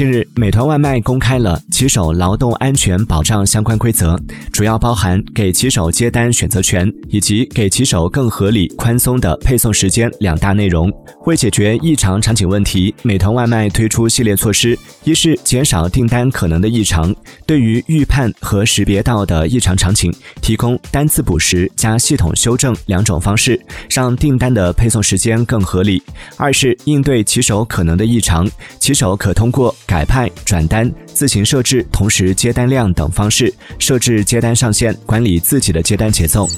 近日，美团外卖公开了骑手劳动安全保障相关规则，主要包含给骑手接单选择权以及给骑手更合理宽松的配送时间两大内容。为解决异常场景问题，美团外卖推出系列措施：一是减少订单可能的异常，对于预判和识别到的异常场景，提供单次补时加系统修正两种方式，让订单的配送时间更合理；二是应对骑手可能的异常，骑手可通过改派、转单、自行设置同时接单量等方式，设置接单上限，管理自己的接单节奏。